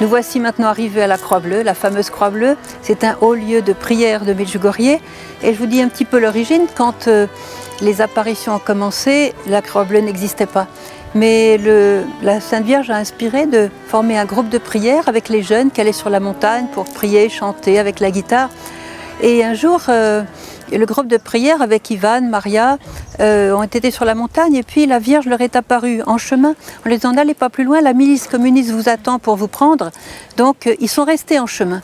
Nous voici maintenant arrivés à la Croix Bleue, la fameuse Croix Bleue. C'est un haut lieu de prière de Medjugorje. Et je vous dis un petit peu l'origine. Quand euh, les apparitions ont commencé, la Croix Bleue n'existait pas. Mais la Sainte Vierge a inspiré de former un groupe de prière avec les jeunes qui allaient sur la montagne pour prier, chanter avec la guitare. Et un jour, euh, le groupe de prière avec Ivan, Maria, euh, ont été sur la montagne et puis la Vierge leur est apparue en chemin en leur disant n'allez pas plus loin, la milice communiste vous attend pour vous prendre. Donc euh, ils sont restés en chemin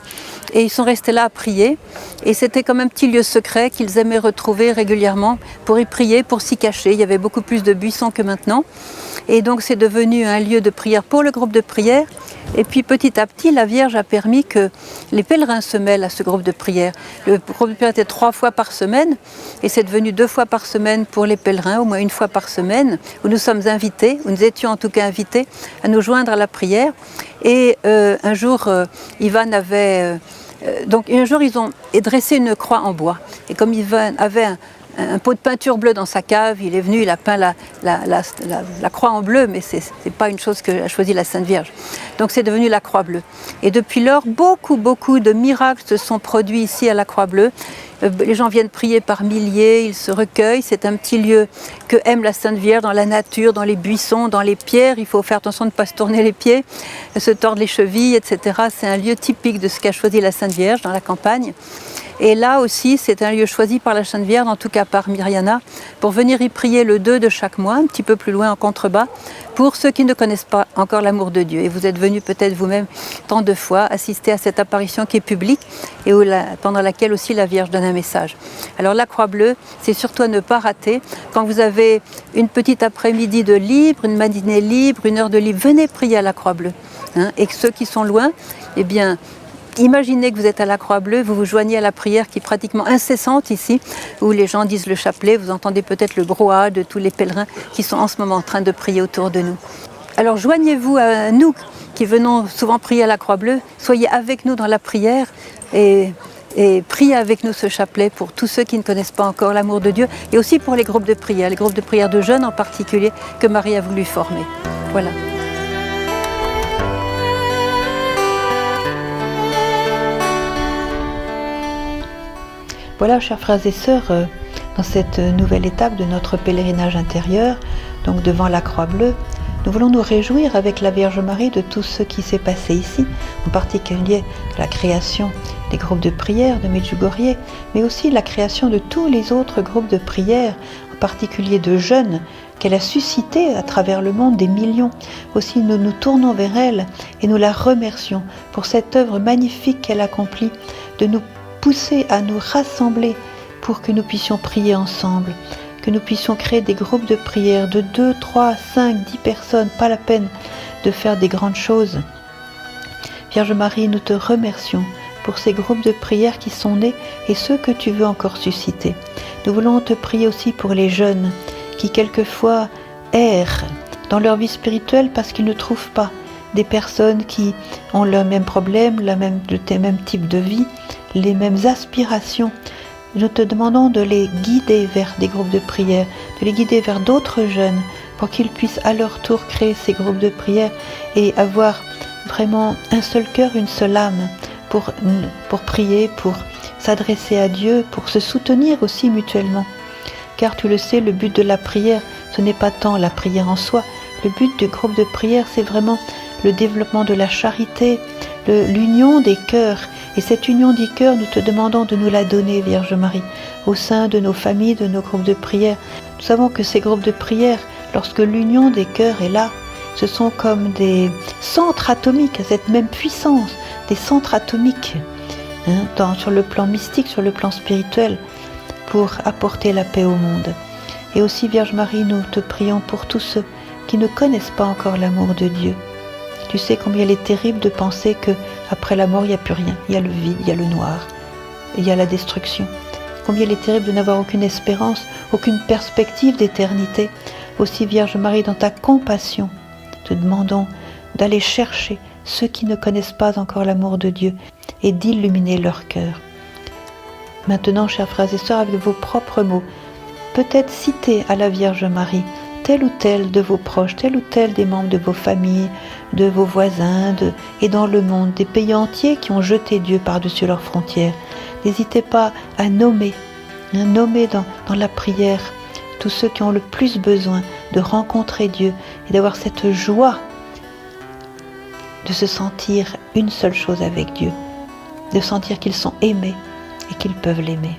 et ils sont restés là à prier. Et c'était comme un petit lieu secret qu'ils aimaient retrouver régulièrement pour y prier, pour s'y cacher. Il y avait beaucoup plus de buissons que maintenant. Et donc c'est devenu un lieu de prière pour le groupe de prière. Et puis petit à petit, la Vierge a permis que les pèlerins se mêlent à ce groupe de prière. Le groupe de prière était trois fois par semaine et c'est devenu deux fois par semaine pour les pèlerins, au moins une fois par semaine, où nous sommes invités, où nous étions en tout cas invités à nous joindre à la prière. Et euh, un jour, euh, Ivan avait... Euh, donc un jour, ils ont dressé une croix en bois. Et comme Ivan avait un, pot de peinture bleue dans sa cave. Il est venu, il a peint la, la, croix en bleu, mais ce n'est pas une chose que a choisi la Sainte Vierge. Donc c'est devenu la croix bleue. Et depuis lors, beaucoup, beaucoup de miracles se sont produits ici à la croix bleue. Euh, les gens viennent prier par milliers, ils se recueillent. C'est un petit lieu que aime la Sainte Vierge dans la nature, dans les buissons, dans les pierres. Il faut faire attention de ne pas se tourner les pieds, se tordre les chevilles, etc. C'est un lieu typique de ce qu'a choisi la Sainte Vierge dans la campagne. Et là aussi, c'est un lieu choisi par la Sainte Vierge, en tout cas par Myriana, pour venir y prier le 2 de chaque mois, un petit peu plus loin en contrebas, pour ceux qui ne connaissent pas encore l'amour de Dieu. Et vous êtes venus peut-être vous-même tant de fois assister à cette apparition qui est publique et pendant laquelle aussi la Vierge donne un message. Alors la Croix Bleue, c'est surtout à ne pas rater. Quand vous avez une petite après-midi de libre, une matinée libre, une heure de libre, venez prier à la Croix Bleue. Hein. et ceux qui sont loin, eh bien, Imaginez que vous êtes à la Croix-Bleue, vous vous joignez à la prière qui est pratiquement incessante ici, où les gens disent le chapelet, vous entendez peut-être le brouhaha de tous les pèlerins qui sont en ce moment en train de prier autour de nous. Alors joignez-vous à nous qui venons souvent prier à la Croix-Bleue, soyez avec nous dans la prière et, et priez avec nous ce chapelet pour tous ceux qui ne connaissent pas encore l'amour de Dieu et aussi pour les groupes de prière, les groupes de prière de jeunes en particulier que Marie a voulu former. Voilà. Voilà, chers frères et sœurs, euh, dans cette nouvelle étape de notre pèlerinage intérieur, donc devant la Croix Bleue, nous voulons nous réjouir avec la Vierge Marie de tout ce qui s'est passé ici, en particulier la création des groupes de prière de Medjugorje, mais aussi la création de tous les autres groupes de prière, en particulier de jeunes, qu'elle a suscité à travers le monde des millions. Aussi nous nous tournons vers elle et nous la remercions pour cette œuvre magnifique qu'elle accomplit de nous pousser à nous rassembler pour que nous puissions prier ensemble, que nous puissions créer des groupes de prière de 2, 3, 5, 10 personnes, pas la peine de faire des grandes choses. Vierge Marie, nous te remercions pour ces groupes de prière qui sont nés et ceux que tu veux encore susciter. Nous voulons te prier aussi pour les jeunes qui quelquefois errent dans leur vie spirituelle parce qu'ils ne trouvent pas des personnes qui ont le même problème, le même, type de vie, les mêmes aspirations. Nous te demandons de les guider vers des groupes de prière, de les guider vers d'autres jeunes pour qu'ils puissent à leur tour créer ces groupes de prière et avoir vraiment un seul cœur, une seule âme pour, pour prier, pour s'adresser à Dieu, pour se soutenir aussi mutuellement. Car tu le sais, le but de la prière, ce n'est pas tant la prière en soi, le but du groupe de prière, c'est vraiment le développement de la charité, l'union des cœurs. Et cette union des cœurs, nous te demandons de nous la donner, Vierge Marie, au sein de nos familles, de nos groupes de prière. Nous savons que ces groupes de prière, lorsque l'union des cœurs est là, ce sont comme des centres atomiques cette même puissance, des centres atomiques, hein, sur le plan mystique, sur le plan spirituel, pour apporter la paix au monde. Et aussi, Vierge Marie, nous te prions pour tous ceux qui ne connaissent pas encore l'amour de Dieu. Tu sais combien il est terrible de penser que après la mort, il n'y a plus rien. Il y a le vide, il y a le noir, il y a la destruction. Combien il est terrible de n'avoir aucune espérance, aucune perspective d'éternité. Aussi, Vierge Marie, dans ta compassion, te demandons d'aller chercher ceux qui ne connaissent pas encore l'amour de Dieu et d'illuminer leur cœur. Maintenant, chers frères et sœurs, avec vos propres mots, peut-être citer à la Vierge Marie tel ou tel de vos proches, tel ou tel des membres de vos familles, de vos voisins, et dans le monde, des pays entiers qui ont jeté Dieu par-dessus leurs frontières. N'hésitez pas à nommer, à nommer dans, dans la prière tous ceux qui ont le plus besoin de rencontrer Dieu et d'avoir cette joie de se sentir une seule chose avec Dieu, de sentir qu'ils sont aimés et qu'ils peuvent l'aimer.